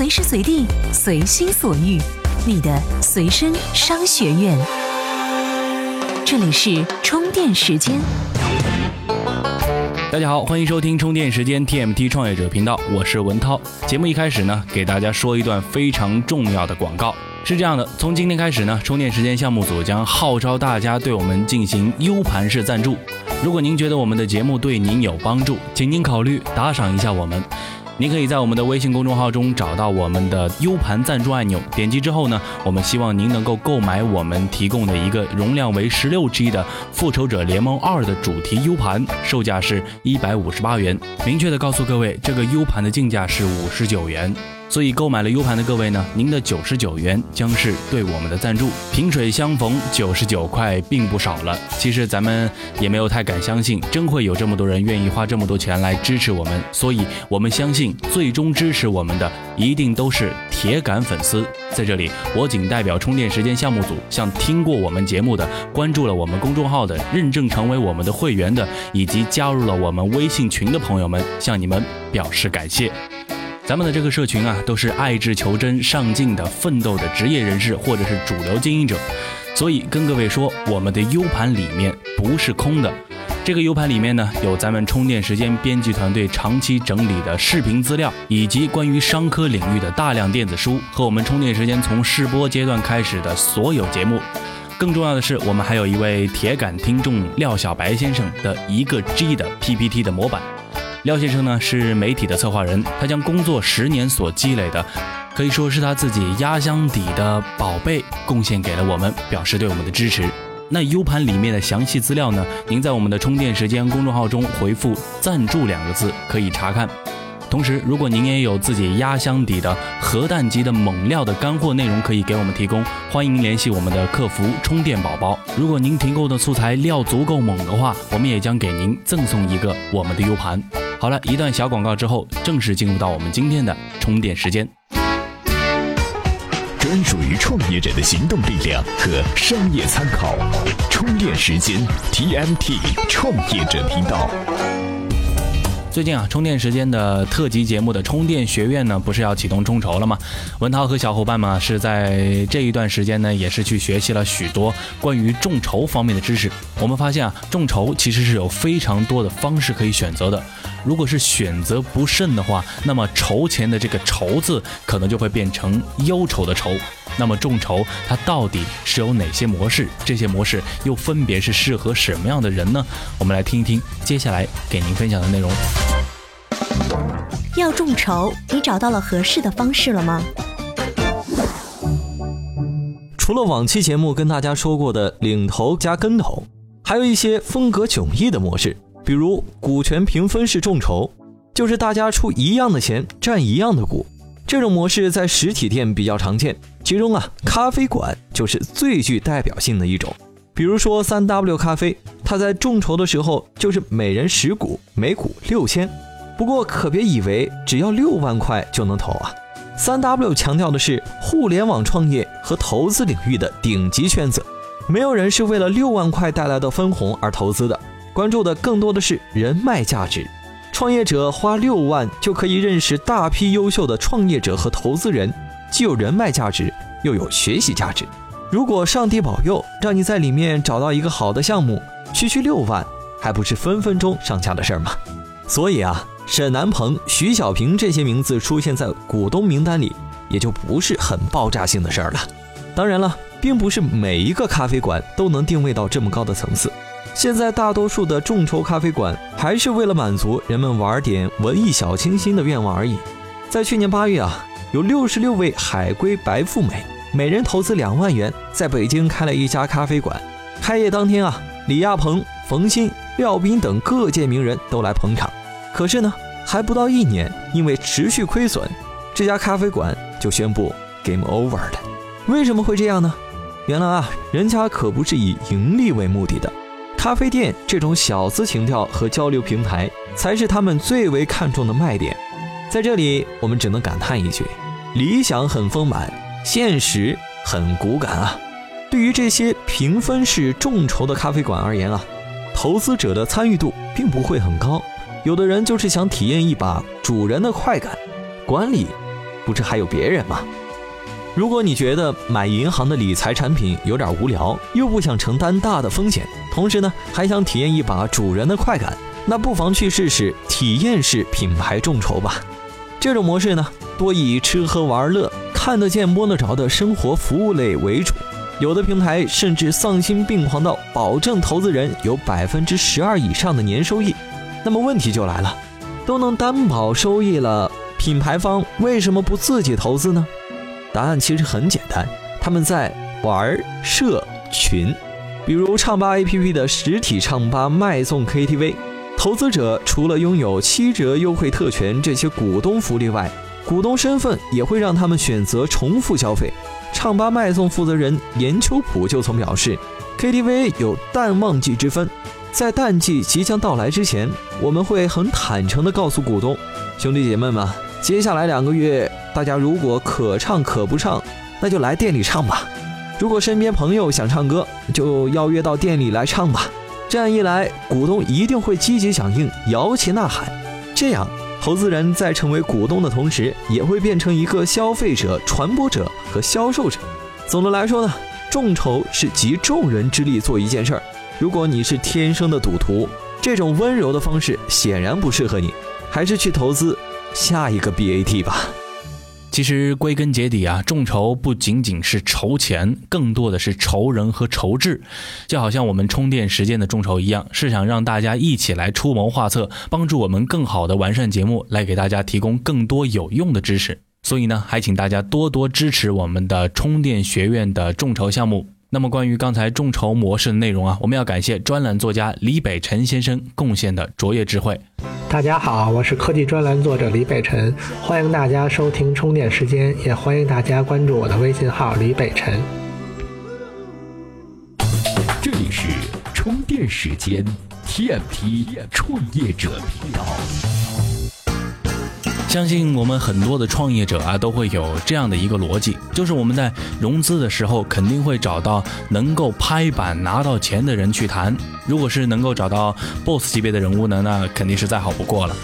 随时随地，随心所欲，你的随身商学院。这里是充电时间。大家好，欢迎收听充电时间 TMT 创业者频道，我是文涛。节目一开始呢，给大家说一段非常重要的广告。是这样的，从今天开始呢，充电时间项目组将号召大家对我们进行 U 盘式赞助。如果您觉得我们的节目对您有帮助，请您考虑打赏一下我们。您可以在我们的微信公众号中找到我们的 U 盘赞助按钮，点击之后呢，我们希望您能够购买我们提供的一个容量为十六 G 的《复仇者联盟二》的主题 U 盘，售价是一百五十八元。明确的告诉各位，这个 U 盘的进价是五十九元。所以购买了 U 盘的各位呢，您的九十九元将是对我们的赞助。萍水相逢，九十九块并不少了。其实咱们也没有太敢相信，真会有这么多人愿意花这么多钱来支持我们。所以我们相信，最终支持我们的一定都是铁杆粉丝。在这里，我仅代表充电时间项目组，向听过我们节目的、关注了我们公众号的、认证成为我们的会员的，以及加入了我们微信群的朋友们，向你们表示感谢。咱们的这个社群啊，都是爱智求真、上进的、奋斗的职业人士，或者是主流经营者。所以跟各位说，我们的 U 盘里面不是空的。这个 U 盘里面呢，有咱们充电时间编辑团队长期整理的视频资料，以及关于商科领域的大量电子书，和我们充电时间从试播阶段开始的所有节目。更重要的是，我们还有一位铁杆听众廖小白先生的一个 G 的 PPT 的模板。廖先生呢是媒体的策划人，他将工作十年所积累的，可以说是他自己压箱底的宝贝，贡献给了我们，表示对我们的支持。那 U 盘里面的详细资料呢，您在我们的充电时间公众号中回复“赞助”两个字可以查看。同时，如果您也有自己压箱底的核弹级的猛料的干货内容可以给我们提供，欢迎联系我们的客服充电宝宝。如果您提供的素材料足够猛的话，我们也将给您赠送一个我们的 U 盘。好了一段小广告之后，正式进入到我们今天的充电时间。专属于创业者的行动力量和商业参考，充电时间 TMT 创业者频道。最近啊，充电时间的特辑节目的充电学院呢，不是要启动众筹了吗？文涛和小伙伴们是在这一段时间呢，也是去学习了许多关于众筹方面的知识。我们发现啊，众筹其实是有非常多的方式可以选择的。如果是选择不慎的话，那么筹钱的这个筹字可能就会变成忧愁的愁。那么众筹它到底是有哪些模式？这些模式又分别是适合什么样的人呢？我们来听一听接下来给您分享的内容。要众筹，你找到了合适的方式了吗？除了往期节目跟大家说过的领投加跟投，还有一些风格迥异的模式，比如股权平分式众筹，就是大家出一样的钱占一样的股。这种模式在实体店比较常见，其中啊，咖啡馆就是最具代表性的一种。比如说三 W 咖啡，它在众筹的时候就是每人十股，每股六千。不过可别以为只要六万块就能投啊！三 W 强调的是互联网创业和投资领域的顶级圈子，没有人是为了六万块带来的分红而投资的，关注的更多的是人脉价值。创业者花六万就可以认识大批优秀的创业者和投资人，既有人脉价值，又有学习价值。如果上帝保佑，让你在里面找到一个好的项目，区区六万还不是分分钟上架的事儿吗？所以啊，沈南鹏、徐小平这些名字出现在股东名单里，也就不是很爆炸性的事儿了。当然了，并不是每一个咖啡馆都能定位到这么高的层次。现在大多数的众筹咖啡馆还是为了满足人们玩点文艺小清新的愿望而已。在去年八月啊，有六十六位海归白富美，每人投资两万元，在北京开了一家咖啡馆。开业当天啊，李亚鹏、冯鑫、廖斌等各界名人都来捧场。可是呢，还不到一年，因为持续亏损，这家咖啡馆就宣布 game over 了。为什么会这样呢？原来啊，人家可不是以盈利为目的的。咖啡店这种小资情调和交流平台，才是他们最为看重的卖点。在这里，我们只能感叹一句：理想很丰满，现实很骨感啊！对于这些评分式众筹的咖啡馆而言啊，投资者的参与度并不会很高。有的人就是想体验一把主人的快感，管理不是还有别人吗？如果你觉得买银行的理财产品有点无聊，又不想承担大的风险，同时呢还想体验一把主人的快感，那不妨去试试体验式品牌众筹吧。这种模式呢，多以吃喝玩乐、看得见摸得着的生活服务类为主。有的平台甚至丧心病狂到保证投资人有百分之十二以上的年收益。那么问题就来了，都能担保收益了，品牌方为什么不自己投资呢？答案其实很简单，他们在玩社群，比如唱吧 APP 的实体唱吧卖送 KTV，投资者除了拥有七折优惠特权这些股东福利外，股东身份也会让他们选择重复消费。唱吧卖送负责人严秋普就曾表示，KTV 有淡旺季之分，在淡季即将到来之前，我们会很坦诚地告诉股东，兄弟姐妹们，接下来两个月。大家如果可唱可不唱，那就来店里唱吧。如果身边朋友想唱歌，就邀约到店里来唱吧。这样一来，股东一定会积极响应，摇旗呐喊。这样，投资人在成为股东的同时，也会变成一个消费者、传播者和销售者。总的来说呢，众筹是集众人之力做一件事儿。如果你是天生的赌徒，这种温柔的方式显然不适合你，还是去投资下一个 BAT 吧。其实归根结底啊，众筹不仅仅是筹钱，更多的是筹人和筹智。就好像我们充电时间的众筹一样，是想让大家一起来出谋划策，帮助我们更好的完善节目，来给大家提供更多有用的知识。所以呢，还请大家多多支持我们的充电学院的众筹项目。那么关于刚才众筹模式的内容啊，我们要感谢专栏作家李北辰先生贡献的卓越智慧。大家好，我是科技专栏作者李北辰，欢迎大家收听充电时间，也欢迎大家关注我的微信号李北辰。这里是充电时间，TMT 创业者频道。相信我们很多的创业者啊，都会有这样的一个逻辑，就是我们在融资的时候，肯定会找到能够拍板拿到钱的人去谈。如果是能够找到 boss 级别的人物呢，那肯定是再好不过了。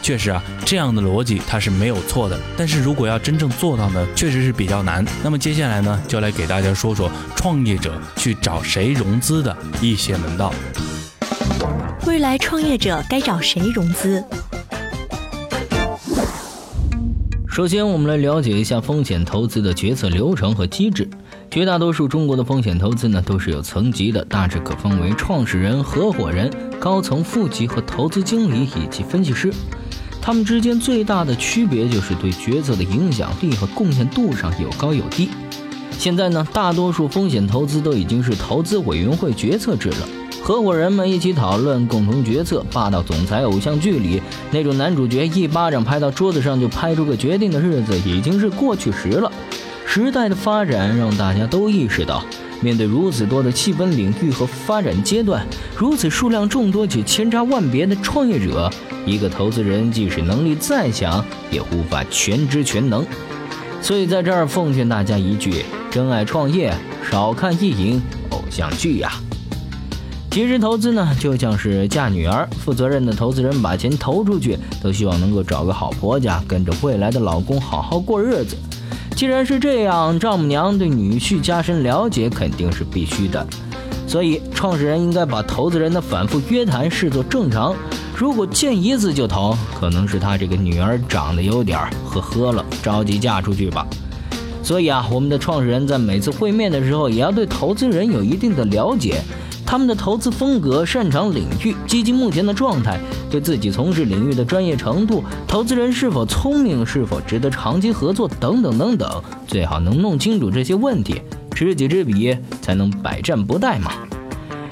确实啊，这样的逻辑它是没有错的。但是如果要真正做到呢，确实是比较难。那么接下来呢，就来给大家说说创业者去找谁融资的一些门道。未来创业者该找谁融资？首先，我们来了解一下风险投资的决策流程和机制。绝大多数中国的风险投资呢，都是有层级的，大致可分为创始人、合伙人、高层副级和投资经理以及分析师。他们之间最大的区别就是对决策的影响力和贡献度上有高有低。现在呢，大多数风险投资都已经是投资委员会决策制了。合伙人们一起讨论，共同决策。霸道总裁偶像剧里那种男主角一巴掌拍到桌子上就拍出个决定的日子，已经是过去时了。时代的发展让大家都意识到，面对如此多的细分领域和发展阶段，如此数量众多且千差万别的创业者，一个投资人即使能力再强，也无法全知全能。所以在这儿奉劝大家一句：真爱创业，少看意淫偶像剧呀。其实投资呢，就像是嫁女儿，负责任的投资人把钱投出去，都希望能够找个好婆家，跟着未来的老公好好过日子。既然是这样，丈母娘对女婿加深了解肯定是必须的。所以，创始人应该把投资人的反复约谈视作正常。如果见一次就投，可能是他这个女儿长得有点呵呵了，着急嫁出去吧。所以啊，我们的创始人在每次会面的时候，也要对投资人有一定的了解。他们的投资风格、擅长领域、基金目前的状态、对自己从事领域的专业程度、投资人是否聪明、是否值得长期合作等等等等，最好能弄清楚这些问题，知己知彼，才能百战不殆嘛。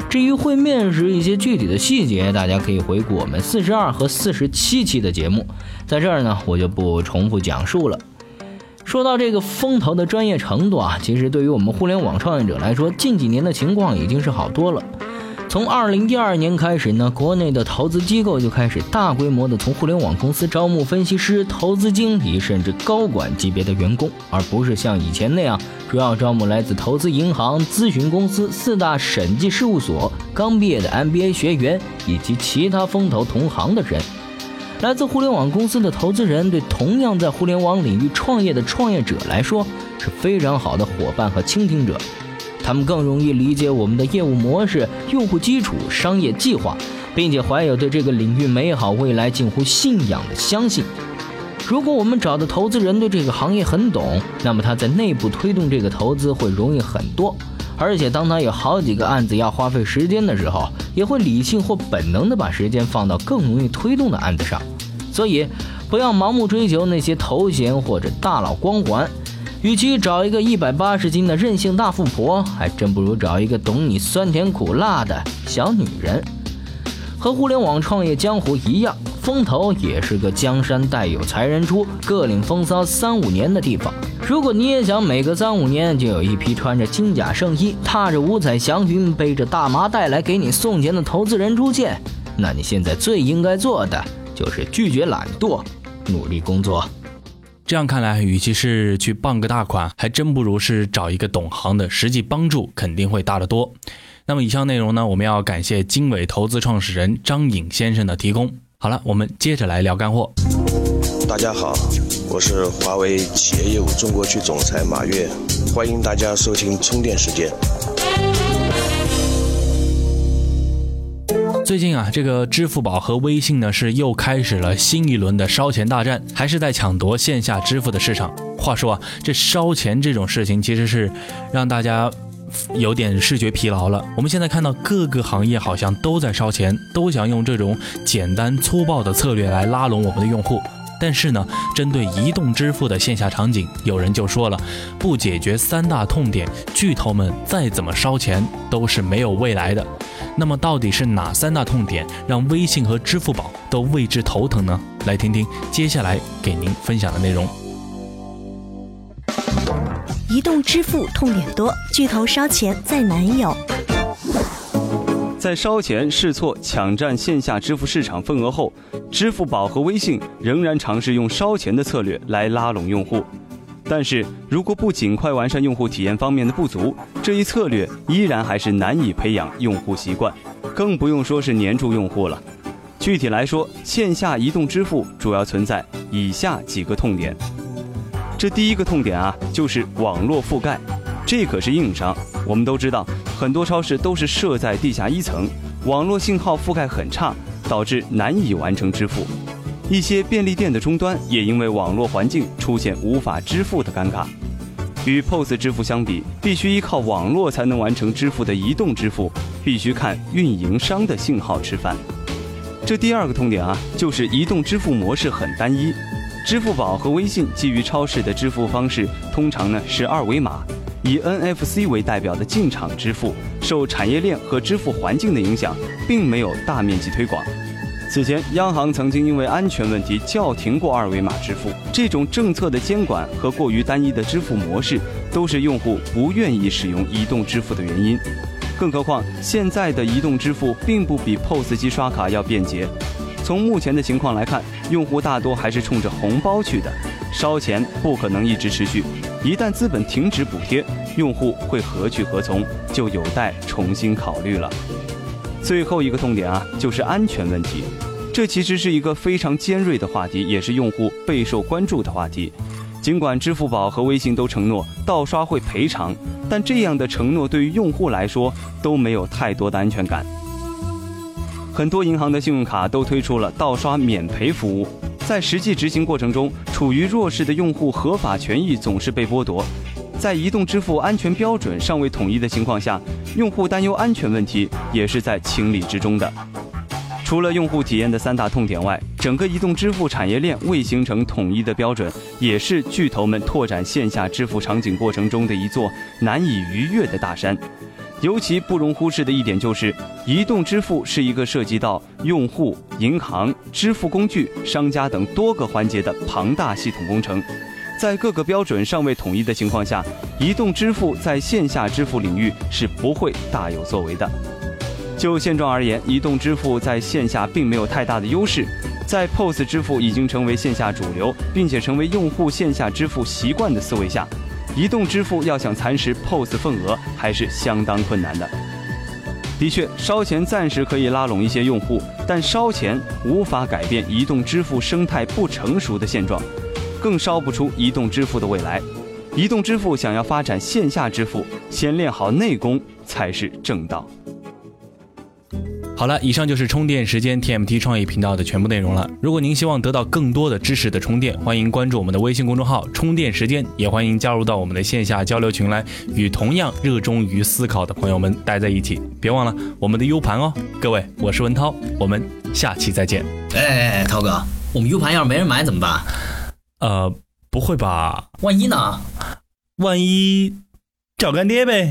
至于会面时一些具体的细节，大家可以回顾我们四十二和四十七期的节目，在这儿呢，我就不重复讲述了。说到这个风投的专业程度啊，其实对于我们互联网创业者来说，近几年的情况已经是好多了。从二零一二年开始呢，国内的投资机构就开始大规模的从互联网公司招募分析师、投资经理，甚至高管级别的员工，而不是像以前那样主要招募来自投资银行、咨询公司、四大审计事务所、刚毕业的 MBA 学员以及其他风投同行的人。来自互联网公司的投资人对同样在互联网领域创业的创业者来说是非常好的伙伴和倾听者，他们更容易理解我们的业务模式、用户基础、商业计划，并且怀有对这个领域美好未来近乎信仰的相信。如果我们找的投资人对这个行业很懂，那么他在内部推动这个投资会容易很多。而且，当他有好几个案子要花费时间的时候，也会理性或本能地把时间放到更容易推动的案子上。所以，不要盲目追求那些头衔或者大佬光环。与其找一个一百八十斤的任性大富婆，还真不如找一个懂你酸甜苦辣的小女人。和互联网创业江湖一样，风投也是个江山代有才人出，各领风骚三五年的地方。如果你也想每隔三五年就有一批穿着金甲圣衣、踏着五彩祥云、背着大麻袋来给你送钱的投资人出现，那你现在最应该做的就是拒绝懒惰，努力工作。这样看来，与其是去傍个大款，还真不如是找一个懂行的，实际帮助肯定会大得多。那么以上内容呢，我们要感谢经纬投资创始人张颖先生的提供。好了，我们接着来聊干货。大家好。我是华为企业业务中国区总裁马跃，欢迎大家收听充电时间。最近啊，这个支付宝和微信呢是又开始了新一轮的烧钱大战，还是在抢夺线下支付的市场。话说啊，这烧钱这种事情其实是让大家有点视觉疲劳了。我们现在看到各个行业好像都在烧钱，都想用这种简单粗暴的策略来拉拢我们的用户。但是呢，针对移动支付的线下场景，有人就说了，不解决三大痛点，巨头们再怎么烧钱都是没有未来的。那么到底是哪三大痛点让微信和支付宝都为之头疼呢？来听听接下来给您分享的内容。移动支付痛点多，巨头烧钱再难有。在烧钱试错抢占线下支付市场份额后，支付宝和微信仍然尝试用烧钱的策略来拉拢用户。但是如果不尽快完善用户体验方面的不足，这一策略依然还是难以培养用户习惯，更不用说是黏住用户了。具体来说，线下移动支付主要存在以下几个痛点。这第一个痛点啊，就是网络覆盖，这可是硬伤。我们都知道。很多超市都是设在地下一层，网络信号覆盖很差，导致难以完成支付。一些便利店的终端也因为网络环境出现无法支付的尴尬。与 POS 支付相比，必须依靠网络才能完成支付的移动支付，必须看运营商的信号吃饭。这第二个痛点啊，就是移动支付模式很单一。支付宝和微信基于超市的支付方式，通常呢是二维码。以 NFC 为代表的进场支付受产业链和支付环境的影响，并没有大面积推广。此前，央行曾经因为安全问题叫停过二维码支付。这种政策的监管和过于单一的支付模式，都是用户不愿意使用移动支付的原因。更何况，现在的移动支付并不比 POS 机刷卡要便捷。从目前的情况来看，用户大多还是冲着红包去的，烧钱不可能一直持续。一旦资本停止补贴，用户会何去何从，就有待重新考虑了。最后一个痛点啊，就是安全问题。这其实是一个非常尖锐的话题，也是用户备受关注的话题。尽管支付宝和微信都承诺盗刷会赔偿，但这样的承诺对于用户来说都没有太多的安全感。很多银行的信用卡都推出了盗刷免赔服务。在实际执行过程中，处于弱势的用户合法权益总是被剥夺。在移动支付安全标准尚未统一的情况下，用户担忧安全问题也是在情理之中的。除了用户体验的三大痛点外，整个移动支付产业链未形成统一的标准，也是巨头们拓展线下支付场景过程中的一座难以逾越的大山。尤其不容忽视的一点就是，移动支付是一个涉及到用户、银行、支付工具、商家等多个环节的庞大系统工程。在各个标准尚未统一的情况下，移动支付在线下支付领域是不会大有作为的。就现状而言，移动支付在线下并没有太大的优势。在 POS 支付已经成为线下主流，并且成为用户线下支付习惯的思维下。移动支付要想蚕食 POS 份额，还是相当困难的。的确，烧钱暂时可以拉拢一些用户，但烧钱无法改变移动支付生态不成熟的现状，更烧不出移动支付的未来。移动支付想要发展线下支付，先练好内功才是正道。好了，以上就是充电时间 TMT 创意频道的全部内容了。如果您希望得到更多的知识的充电，欢迎关注我们的微信公众号“充电时间”，也欢迎加入到我们的线下交流群来，与同样热衷于思考的朋友们待在一起。别忘了我们的 U 盘哦，各位，我是文涛，我们下期再见哎。哎，涛哥，我们 U 盘要是没人买怎么办？呃，不会吧？万一呢？万一找干爹呗。